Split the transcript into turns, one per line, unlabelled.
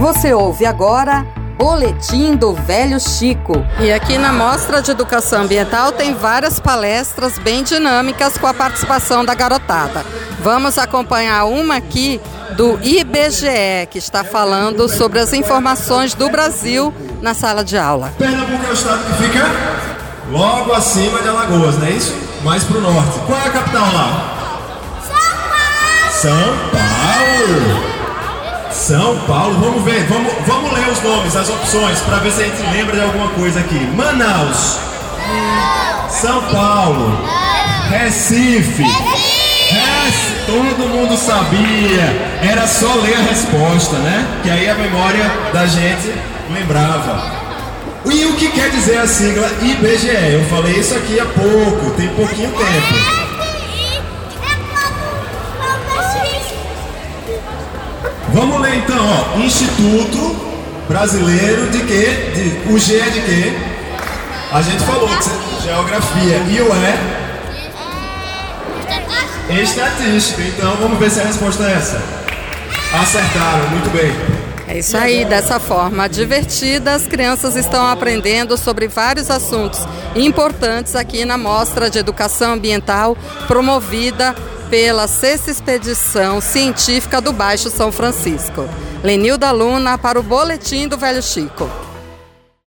Você ouve agora Boletim do Velho Chico.
E aqui na Mostra de Educação Ambiental tem várias palestras bem dinâmicas com a participação da garotada. Vamos acompanhar uma aqui do IBGE, que está falando sobre as informações do Brasil na sala de aula.
Pernambuco é o estado que fica logo acima de Alagoas, não é isso? Mais para o norte. Qual é a capital lá? São Paulo! São Paulo! São Paulo, vamos ver, vamos, vamos ler os nomes, as opções, para ver se a gente lembra de alguma coisa aqui. Manaus, São Paulo, Recife, todo mundo sabia, era só ler a resposta, né? Que aí a memória da gente lembrava. E o que quer dizer a sigla IBGE? Eu falei isso aqui há pouco, tem pouquinho tempo. Vamos ler então, ó. Instituto Brasileiro de quê? De, o G é de quê? A gente falou que geografia e o E? Estatística. Então vamos ver se a resposta é essa. Acertaram, muito bem.
É isso aí, dessa forma divertida, as crianças estão aprendendo sobre vários assuntos importantes aqui na Mostra de Educação Ambiental promovida pela sexta expedição científica do Baixo São Francisco. Lenilda Luna para o Boletim do Velho Chico.